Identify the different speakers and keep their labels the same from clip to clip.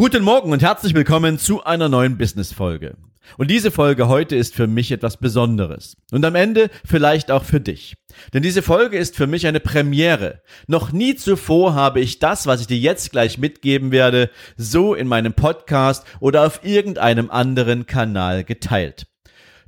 Speaker 1: Guten Morgen und herzlich willkommen zu einer neuen Business-Folge. Und diese Folge heute ist für mich etwas Besonderes. Und am Ende vielleicht auch für dich. Denn diese Folge ist für mich eine Premiere. Noch nie zuvor habe ich das, was ich dir jetzt gleich mitgeben werde, so in meinem Podcast oder auf irgendeinem anderen Kanal geteilt.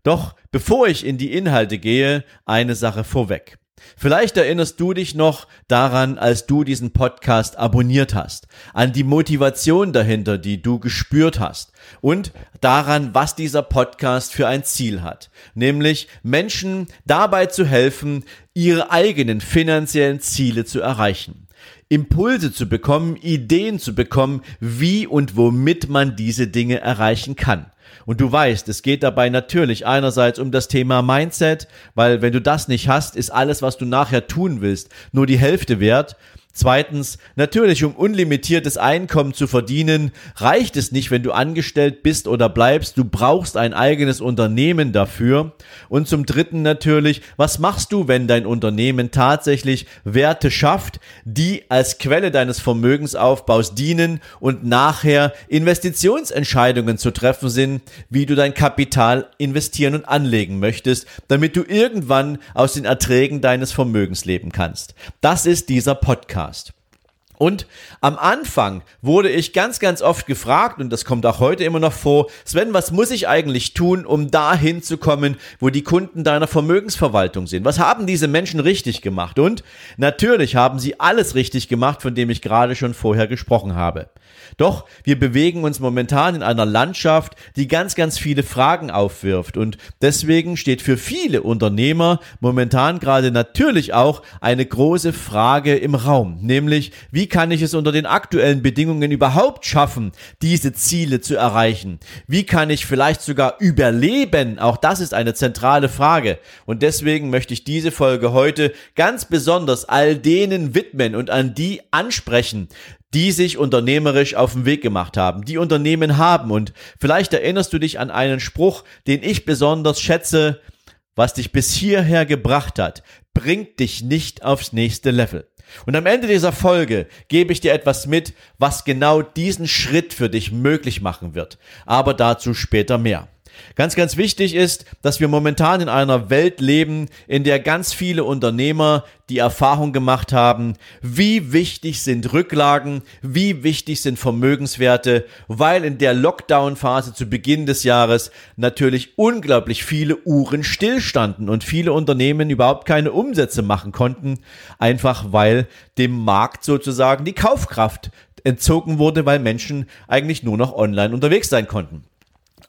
Speaker 1: Doch bevor ich in die Inhalte gehe, eine Sache vorweg. Vielleicht erinnerst du dich noch daran, als du diesen Podcast abonniert hast, an die Motivation dahinter, die du gespürt hast und daran, was dieser Podcast für ein Ziel hat, nämlich Menschen dabei zu helfen, ihre eigenen finanziellen Ziele zu erreichen. Impulse zu bekommen, Ideen zu bekommen, wie und womit man diese Dinge erreichen kann. Und du weißt, es geht dabei natürlich einerseits um das Thema Mindset, weil wenn du das nicht hast, ist alles, was du nachher tun willst, nur die Hälfte wert. Zweitens, natürlich, um unlimitiertes Einkommen zu verdienen, reicht es nicht, wenn du angestellt bist oder bleibst. Du brauchst ein eigenes Unternehmen dafür. Und zum Dritten natürlich, was machst du, wenn dein Unternehmen tatsächlich Werte schafft, die als Quelle deines Vermögensaufbaus dienen und nachher Investitionsentscheidungen zu treffen sind, wie du dein Kapital investieren und anlegen möchtest, damit du irgendwann aus den Erträgen deines Vermögens leben kannst. Das ist dieser Podcast. Podcast. Und am Anfang wurde ich ganz, ganz oft gefragt, und das kommt auch heute immer noch vor, Sven, was muss ich eigentlich tun, um dahin zu kommen, wo die Kunden deiner Vermögensverwaltung sind? Was haben diese Menschen richtig gemacht? Und natürlich haben sie alles richtig gemacht, von dem ich gerade schon vorher gesprochen habe. Doch wir bewegen uns momentan in einer Landschaft, die ganz, ganz viele Fragen aufwirft. Und deswegen steht für viele Unternehmer momentan gerade natürlich auch eine große Frage im Raum. Nämlich, wie kann ich es unter den aktuellen Bedingungen überhaupt schaffen, diese Ziele zu erreichen? Wie kann ich vielleicht sogar überleben? Auch das ist eine zentrale Frage. Und deswegen möchte ich diese Folge heute ganz besonders all denen widmen und an die ansprechen, die sich unternehmerisch auf den Weg gemacht haben, die Unternehmen haben. Und vielleicht erinnerst du dich an einen Spruch, den ich besonders schätze, was dich bis hierher gebracht hat, bringt dich nicht aufs nächste Level. Und am Ende dieser Folge gebe ich dir etwas mit, was genau diesen Schritt für dich möglich machen wird. Aber dazu später mehr. Ganz, ganz wichtig ist, dass wir momentan in einer Welt leben, in der ganz viele Unternehmer die Erfahrung gemacht haben, wie wichtig sind Rücklagen, wie wichtig sind Vermögenswerte, weil in der Lockdown-Phase zu Beginn des Jahres natürlich unglaublich viele Uhren stillstanden und viele Unternehmen überhaupt keine Umsätze machen konnten, einfach weil dem Markt sozusagen die Kaufkraft entzogen wurde, weil Menschen eigentlich nur noch online unterwegs sein konnten.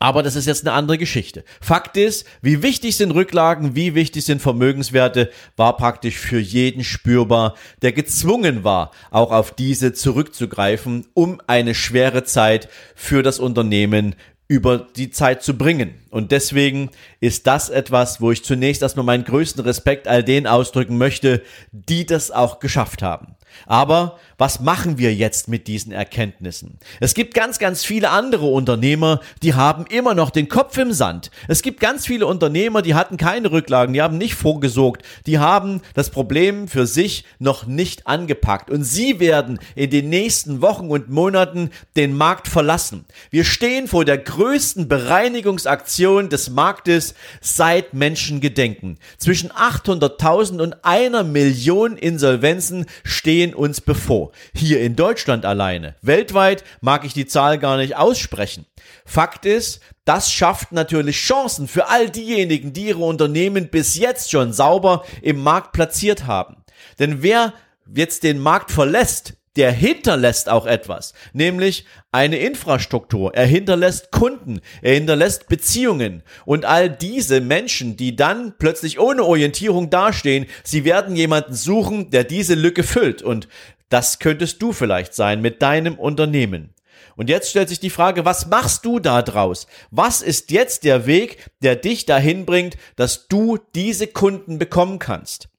Speaker 1: Aber das ist jetzt eine andere Geschichte. Fakt ist, wie wichtig sind Rücklagen, wie wichtig sind Vermögenswerte, war praktisch für jeden spürbar, der gezwungen war, auch auf diese zurückzugreifen, um eine schwere Zeit für das Unternehmen über die Zeit zu bringen. Und deswegen ist das etwas, wo ich zunächst erstmal meinen größten Respekt all denen ausdrücken möchte, die das auch geschafft haben. Aber was machen wir jetzt mit diesen Erkenntnissen? Es gibt ganz, ganz viele andere Unternehmer, die haben immer noch den Kopf im Sand. Es gibt ganz viele Unternehmer, die hatten keine Rücklagen, die haben nicht vorgesorgt, die haben das Problem für sich noch nicht angepackt. Und sie werden in den nächsten Wochen und Monaten den Markt verlassen. Wir stehen vor der größten Bereinigungsaktion des Marktes seit Menschengedenken. Zwischen 800.000 und einer Million Insolvenzen stehen uns bevor hier in Deutschland alleine. Weltweit mag ich die Zahl gar nicht aussprechen. Fakt ist, das schafft natürlich Chancen für all diejenigen, die ihre Unternehmen bis jetzt schon sauber im Markt platziert haben. Denn wer jetzt den Markt verlässt, der hinterlässt auch etwas, nämlich eine Infrastruktur. Er hinterlässt Kunden, er hinterlässt Beziehungen und all diese Menschen, die dann plötzlich ohne Orientierung dastehen, sie werden jemanden suchen, der diese Lücke füllt und das könntest du vielleicht sein mit deinem Unternehmen. Und jetzt stellt sich die Frage, was machst du da draus? Was ist jetzt der Weg, der dich dahin bringt, dass du diese Kunden bekommen kannst?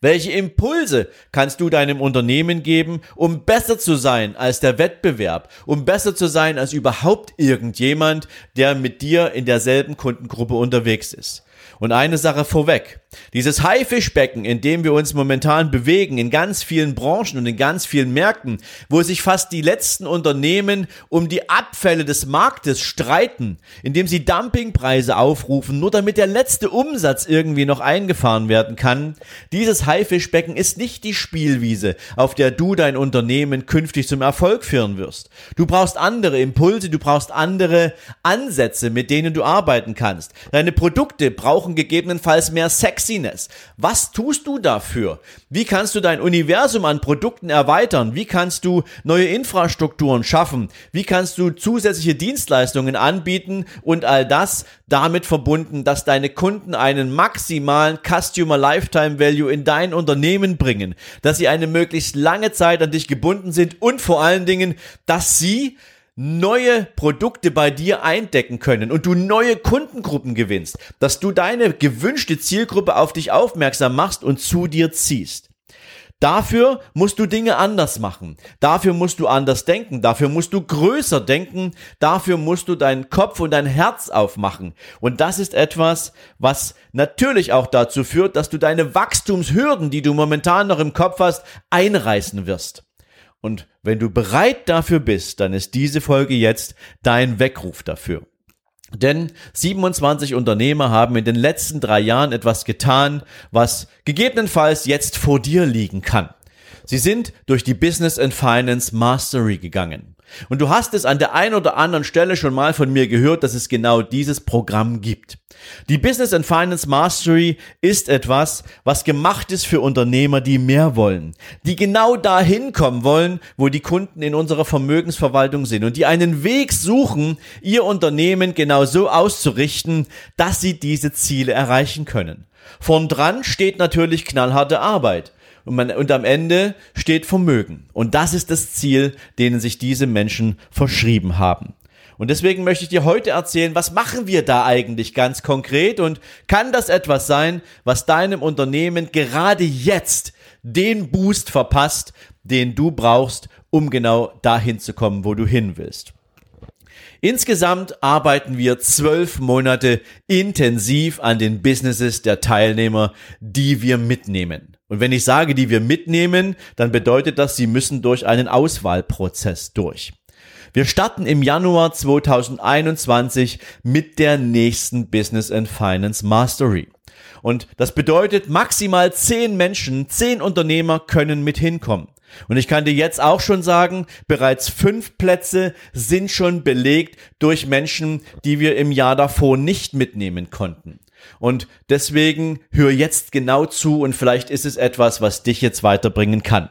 Speaker 1: Welche Impulse kannst du deinem Unternehmen geben, um besser zu sein als der Wettbewerb, um besser zu sein als überhaupt irgendjemand, der mit dir in derselben Kundengruppe unterwegs ist? Und eine Sache vorweg. Dieses Haifischbecken, in dem wir uns momentan bewegen, in ganz vielen Branchen und in ganz vielen Märkten, wo sich fast die letzten Unternehmen um die Abfälle des Marktes streiten, indem sie Dumpingpreise aufrufen, nur damit der letzte Umsatz irgendwie noch eingefahren werden kann. Dieses Haifischbecken ist nicht die Spielwiese, auf der du dein Unternehmen künftig zum Erfolg führen wirst. Du brauchst andere Impulse, du brauchst andere Ansätze, mit denen du arbeiten kannst. Deine Produkte brauchen gegebenenfalls mehr Sex Sexiness. Was tust du dafür? Wie kannst du dein Universum an Produkten erweitern? Wie kannst du neue Infrastrukturen schaffen? Wie kannst du zusätzliche Dienstleistungen anbieten und all das damit verbunden, dass deine Kunden einen maximalen Customer Lifetime Value in dein Unternehmen bringen, dass sie eine möglichst lange Zeit an dich gebunden sind und vor allen Dingen, dass sie neue Produkte bei dir eindecken können und du neue Kundengruppen gewinnst, dass du deine gewünschte Zielgruppe auf dich aufmerksam machst und zu dir ziehst. Dafür musst du Dinge anders machen. Dafür musst du anders denken. Dafür musst du größer denken. Dafür musst du deinen Kopf und dein Herz aufmachen. Und das ist etwas, was natürlich auch dazu führt, dass du deine Wachstumshürden, die du momentan noch im Kopf hast, einreißen wirst. Und wenn du bereit dafür bist, dann ist diese Folge jetzt dein Weckruf dafür. Denn 27 Unternehmer haben in den letzten drei Jahren etwas getan, was gegebenenfalls jetzt vor dir liegen kann. Sie sind durch die Business and Finance Mastery gegangen. Und du hast es an der einen oder anderen Stelle schon mal von mir gehört, dass es genau dieses Programm gibt. Die Business and Finance Mastery ist etwas, was gemacht ist für Unternehmer, die mehr wollen, die genau dahin kommen wollen, wo die Kunden in unserer Vermögensverwaltung sind und die einen Weg suchen, ihr Unternehmen genau so auszurichten, dass sie diese Ziele erreichen können. Vorn dran steht natürlich knallharte Arbeit. Und, man, und am Ende steht Vermögen. Und das ist das Ziel, denen sich diese Menschen verschrieben haben. Und deswegen möchte ich dir heute erzählen, was machen wir da eigentlich ganz konkret und kann das etwas sein, was deinem Unternehmen gerade jetzt den Boost verpasst, den du brauchst, um genau dahin zu kommen, wo du hin willst. Insgesamt arbeiten wir zwölf Monate intensiv an den Businesses der Teilnehmer, die wir mitnehmen. Und wenn ich sage, die wir mitnehmen, dann bedeutet das, sie müssen durch einen Auswahlprozess durch. Wir starten im Januar 2021 mit der nächsten Business and Finance Mastery. Und das bedeutet, maximal zehn Menschen, zehn Unternehmer können mit hinkommen. Und ich kann dir jetzt auch schon sagen, bereits fünf Plätze sind schon belegt durch Menschen, die wir im Jahr davor nicht mitnehmen konnten. Und deswegen hör jetzt genau zu und vielleicht ist es etwas, was dich jetzt weiterbringen kann.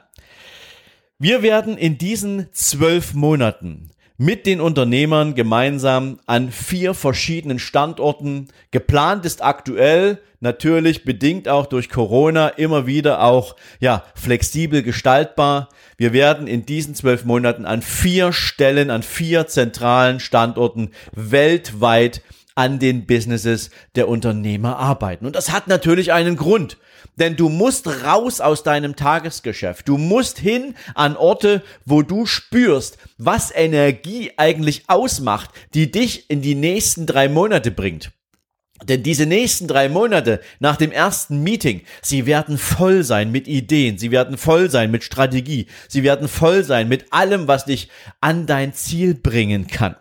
Speaker 1: Wir werden in diesen zwölf Monaten mit den Unternehmern gemeinsam an vier verschiedenen Standorten. Geplant ist aktuell natürlich bedingt auch durch Corona immer wieder auch ja flexibel gestaltbar. Wir werden in diesen zwölf Monaten an vier Stellen, an vier zentralen Standorten weltweit an den Businesses der Unternehmer arbeiten. Und das hat natürlich einen Grund. Denn du musst raus aus deinem Tagesgeschäft. Du musst hin an Orte, wo du spürst, was Energie eigentlich ausmacht, die dich in die nächsten drei Monate bringt. Denn diese nächsten drei Monate nach dem ersten Meeting, sie werden voll sein mit Ideen, sie werden voll sein mit Strategie, sie werden voll sein mit allem, was dich an dein Ziel bringen kann.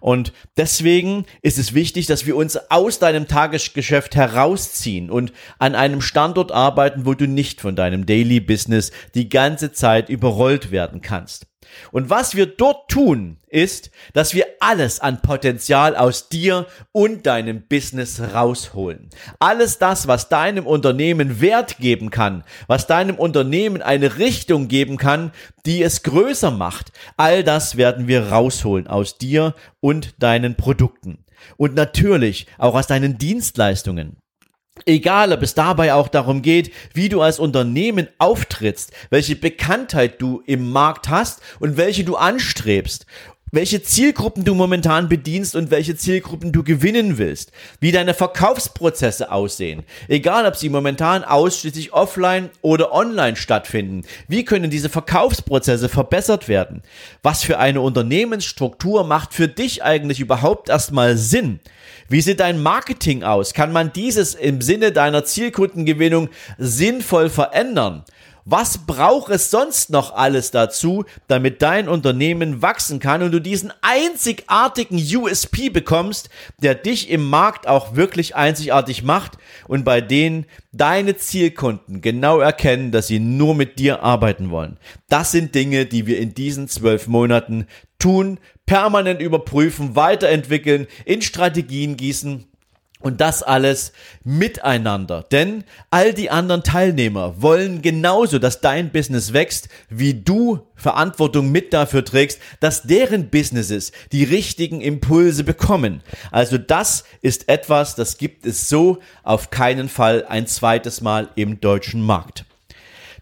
Speaker 1: Und deswegen ist es wichtig, dass wir uns aus deinem Tagesgeschäft herausziehen und an einem Standort arbeiten, wo du nicht von deinem Daily Business die ganze Zeit überrollt werden kannst. Und was wir dort tun, ist, dass wir alles an Potenzial aus dir und deinem Business rausholen. Alles das, was deinem Unternehmen Wert geben kann, was deinem Unternehmen eine Richtung geben kann, die es größer macht, all das werden wir rausholen aus dir und deinen Produkten. Und natürlich auch aus deinen Dienstleistungen. Egal, ob es dabei auch darum geht, wie du als Unternehmen auftrittst, welche Bekanntheit du im Markt hast und welche du anstrebst welche Zielgruppen du momentan bedienst und welche Zielgruppen du gewinnen willst, wie deine Verkaufsprozesse aussehen, egal ob sie momentan ausschließlich offline oder online stattfinden, wie können diese Verkaufsprozesse verbessert werden, was für eine Unternehmensstruktur macht für dich eigentlich überhaupt erstmal Sinn, wie sieht dein Marketing aus, kann man dieses im Sinne deiner Zielkundengewinnung sinnvoll verändern, was braucht es sonst noch alles dazu, damit dein Unternehmen wachsen kann und du diesen einzigartigen USP bekommst, der dich im Markt auch wirklich einzigartig macht und bei denen deine Zielkunden genau erkennen, dass sie nur mit dir arbeiten wollen. Das sind Dinge, die wir in diesen zwölf Monaten tun, permanent überprüfen, weiterentwickeln, in Strategien gießen und das alles miteinander. Denn all die anderen Teilnehmer wollen genauso, dass dein Business wächst, wie du Verantwortung mit dafür trägst, dass deren Businesses die richtigen Impulse bekommen. Also das ist etwas, das gibt es so auf keinen Fall ein zweites Mal im deutschen Markt.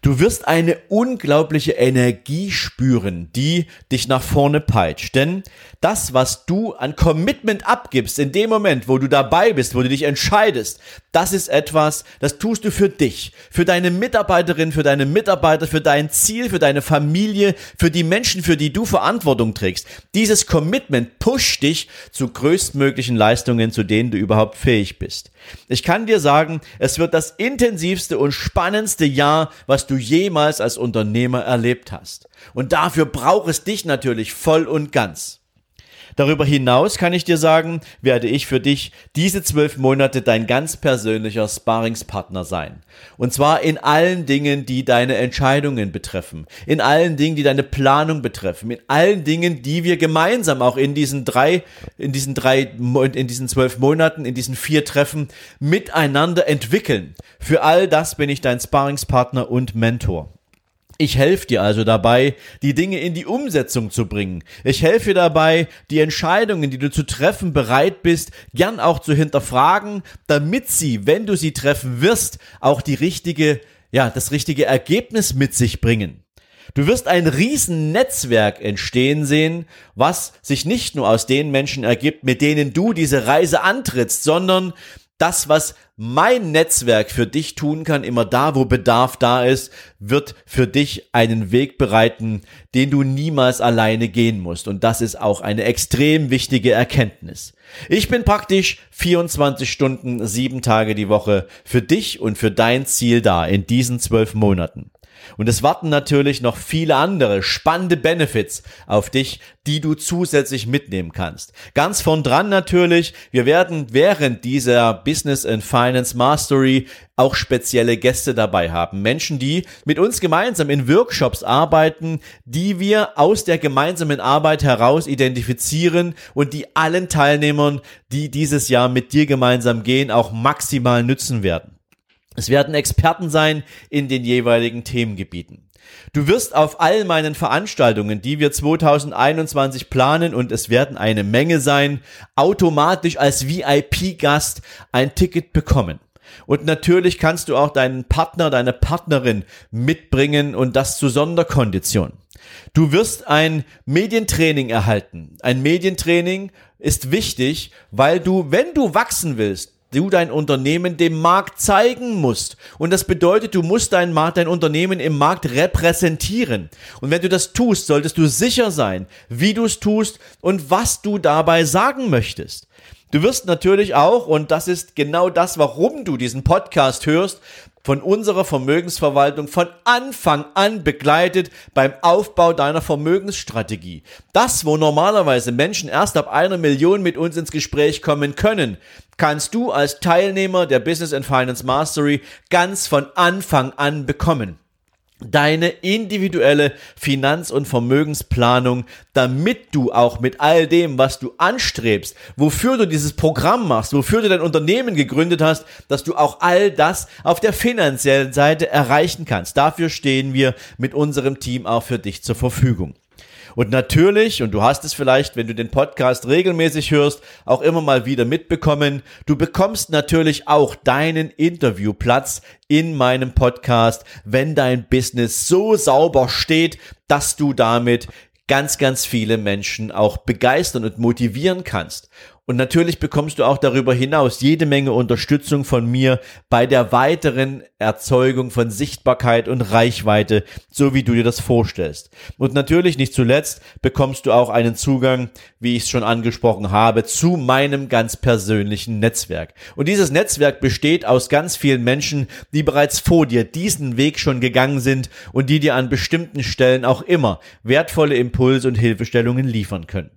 Speaker 1: Du wirst eine unglaubliche Energie spüren, die dich nach vorne peitscht. Denn das, was du an Commitment abgibst in dem Moment, wo du dabei bist, wo du dich entscheidest, das ist etwas, das tust du für dich, für deine Mitarbeiterin, für deine Mitarbeiter, für dein Ziel, für deine Familie, für die Menschen, für die du Verantwortung trägst. Dieses Commitment pusht dich zu größtmöglichen Leistungen, zu denen du überhaupt fähig bist. Ich kann dir sagen, es wird das intensivste und spannendste Jahr, was du jemals als Unternehmer erlebt hast. Und dafür braucht es dich natürlich voll und ganz. Darüber hinaus kann ich dir sagen, werde ich für dich diese zwölf Monate dein ganz persönlicher Sparingspartner sein. Und zwar in allen Dingen, die deine Entscheidungen betreffen, in allen Dingen, die deine Planung betreffen, in allen Dingen, die wir gemeinsam auch in diesen drei, in diesen drei, in diesen zwölf Monaten, in diesen vier Treffen miteinander entwickeln. Für all das bin ich dein Sparingspartner und Mentor. Ich helfe dir also dabei, die Dinge in die Umsetzung zu bringen. Ich helfe dir dabei, die Entscheidungen, die du zu treffen bereit bist, gern auch zu hinterfragen, damit sie, wenn du sie treffen wirst, auch die richtige, ja, das richtige Ergebnis mit sich bringen. Du wirst ein riesen Netzwerk entstehen sehen, was sich nicht nur aus den Menschen ergibt, mit denen du diese Reise antrittst, sondern das, was mein Netzwerk für dich tun kann, immer da, wo Bedarf da ist, wird für dich einen Weg bereiten, den du niemals alleine gehen musst. Und das ist auch eine extrem wichtige Erkenntnis. Ich bin praktisch 24 Stunden, sieben Tage die Woche für dich und für dein Ziel da in diesen zwölf Monaten. Und es warten natürlich noch viele andere spannende Benefits auf dich, die du zusätzlich mitnehmen kannst. Ganz von dran natürlich, wir werden während dieser Business and Finance Mastery auch spezielle Gäste dabei haben. Menschen, die mit uns gemeinsam in Workshops arbeiten, die wir aus der gemeinsamen Arbeit heraus identifizieren und die allen Teilnehmern, die dieses Jahr mit dir gemeinsam gehen, auch maximal nützen werden. Es werden Experten sein in den jeweiligen Themengebieten. Du wirst auf all meinen Veranstaltungen, die wir 2021 planen, und es werden eine Menge sein, automatisch als VIP-Gast ein Ticket bekommen. Und natürlich kannst du auch deinen Partner, deine Partnerin mitbringen und das zu Sonderkonditionen. Du wirst ein Medientraining erhalten. Ein Medientraining ist wichtig, weil du, wenn du wachsen willst, du dein Unternehmen dem Markt zeigen musst. Und das bedeutet, du musst dein, dein Unternehmen im Markt repräsentieren. Und wenn du das tust, solltest du sicher sein, wie du es tust und was du dabei sagen möchtest. Du wirst natürlich auch, und das ist genau das, warum du diesen Podcast hörst, von unserer Vermögensverwaltung von Anfang an begleitet beim Aufbau deiner Vermögensstrategie. Das, wo normalerweise Menschen erst ab einer Million mit uns ins Gespräch kommen können, kannst du als Teilnehmer der Business and Finance Mastery ganz von Anfang an bekommen deine individuelle Finanz- und Vermögensplanung, damit du auch mit all dem, was du anstrebst, wofür du dieses Programm machst, wofür du dein Unternehmen gegründet hast, dass du auch all das auf der finanziellen Seite erreichen kannst. Dafür stehen wir mit unserem Team auch für dich zur Verfügung. Und natürlich, und du hast es vielleicht, wenn du den Podcast regelmäßig hörst, auch immer mal wieder mitbekommen, du bekommst natürlich auch deinen Interviewplatz in meinem Podcast, wenn dein Business so sauber steht, dass du damit ganz, ganz viele Menschen auch begeistern und motivieren kannst. Und natürlich bekommst du auch darüber hinaus jede Menge Unterstützung von mir bei der weiteren Erzeugung von Sichtbarkeit und Reichweite, so wie du dir das vorstellst. Und natürlich nicht zuletzt bekommst du auch einen Zugang, wie ich es schon angesprochen habe, zu meinem ganz persönlichen Netzwerk. Und dieses Netzwerk besteht aus ganz vielen Menschen, die bereits vor dir diesen Weg schon gegangen sind und die dir an bestimmten Stellen auch immer wertvolle Impulse und Hilfestellungen liefern können.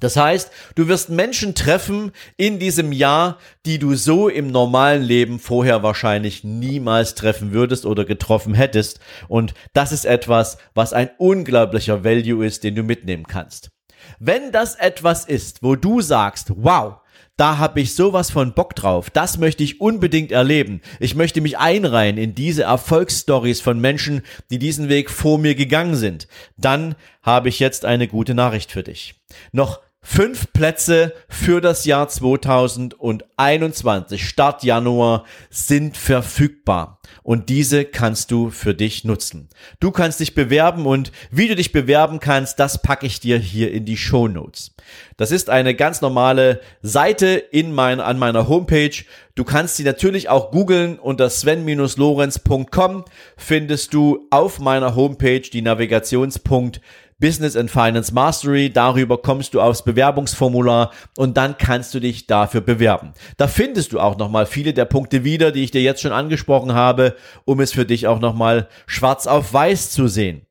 Speaker 1: Das heißt, du wirst Menschen treffen in diesem Jahr, die du so im normalen Leben vorher wahrscheinlich niemals treffen würdest oder getroffen hättest. Und das ist etwas, was ein unglaublicher Value ist, den du mitnehmen kannst. Wenn das etwas ist, wo du sagst, wow, da habe ich sowas von Bock drauf. Das möchte ich unbedingt erleben. Ich möchte mich einreihen in diese Erfolgsstories von Menschen, die diesen Weg vor mir gegangen sind. Dann habe ich jetzt eine gute Nachricht für dich. Noch Fünf Plätze für das Jahr 2021, Start Januar, sind verfügbar. Und diese kannst du für dich nutzen. Du kannst dich bewerben und wie du dich bewerben kannst, das packe ich dir hier in die Show Notes. Das ist eine ganz normale Seite in mein, an meiner Homepage. Du kannst sie natürlich auch googeln unter sven-lorenz.com findest du auf meiner Homepage die Navigationspunkt Business and Finance Mastery. Darüber kommst du aufs Bewerbungsformular und dann kannst du dich dafür bewerben. Da findest du auch nochmal viele der Punkte wieder, die ich dir jetzt schon angesprochen habe, um es für dich auch nochmal schwarz auf weiß zu sehen.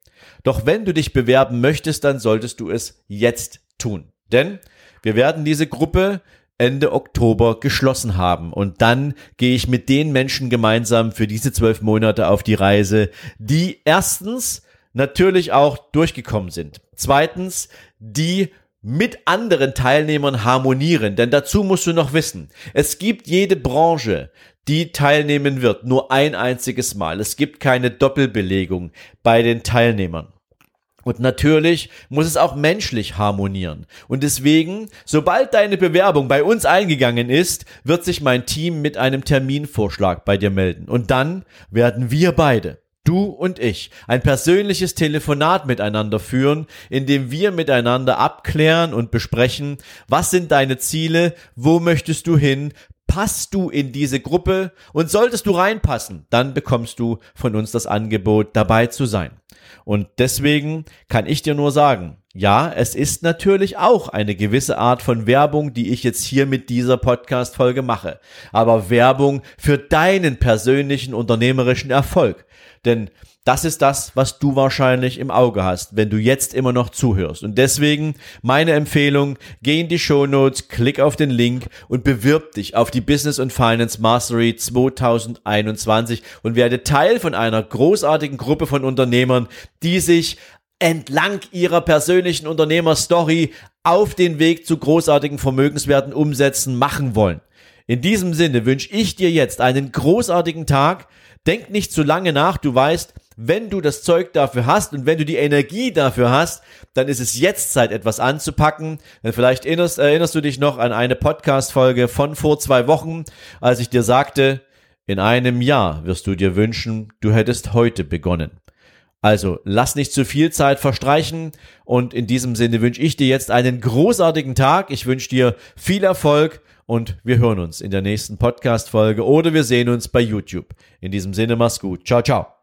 Speaker 1: Doch wenn du dich bewerben möchtest, dann solltest du es jetzt tun. Denn wir werden diese Gruppe Ende Oktober geschlossen haben. Und dann gehe ich mit den Menschen gemeinsam für diese zwölf Monate auf die Reise, die erstens natürlich auch durchgekommen sind. Zweitens, die mit anderen Teilnehmern harmonieren, denn dazu musst du noch wissen, es gibt jede Branche, die teilnehmen wird, nur ein einziges Mal. Es gibt keine Doppelbelegung bei den Teilnehmern. Und natürlich muss es auch menschlich harmonieren. Und deswegen, sobald deine Bewerbung bei uns eingegangen ist, wird sich mein Team mit einem Terminvorschlag bei dir melden. Und dann werden wir beide du und ich, ein persönliches Telefonat miteinander führen, in dem wir miteinander abklären und besprechen, was sind deine Ziele, wo möchtest du hin, passt du in diese Gruppe und solltest du reinpassen, dann bekommst du von uns das Angebot dabei zu sein. Und deswegen kann ich dir nur sagen, ja, es ist natürlich auch eine gewisse Art von Werbung, die ich jetzt hier mit dieser Podcast-Folge mache. Aber Werbung für deinen persönlichen unternehmerischen Erfolg. Denn das ist das, was du wahrscheinlich im Auge hast, wenn du jetzt immer noch zuhörst. Und deswegen meine Empfehlung, geh in die Show Notes, klick auf den Link und bewirb dich auf die Business und Finance Mastery 2021 und werde Teil von einer großartigen Gruppe von Unternehmern, die sich entlang ihrer persönlichen Unternehmerstory auf den Weg zu großartigen Vermögenswerten umsetzen machen wollen. In diesem Sinne wünsche ich dir jetzt einen großartigen Tag. Denk nicht zu lange nach. Du weißt, wenn du das Zeug dafür hast und wenn du die Energie dafür hast, dann ist es jetzt Zeit, etwas anzupacken. Vielleicht erinnerst, erinnerst du dich noch an eine Podcast-Folge von vor zwei Wochen, als ich dir sagte, in einem Jahr wirst du dir wünschen, du hättest heute begonnen. Also lass nicht zu viel Zeit verstreichen und in diesem Sinne wünsche ich dir jetzt einen großartigen Tag. Ich wünsche dir viel Erfolg und wir hören uns in der nächsten Podcast-Folge oder wir sehen uns bei YouTube. In diesem Sinne, mach's gut. Ciao, ciao.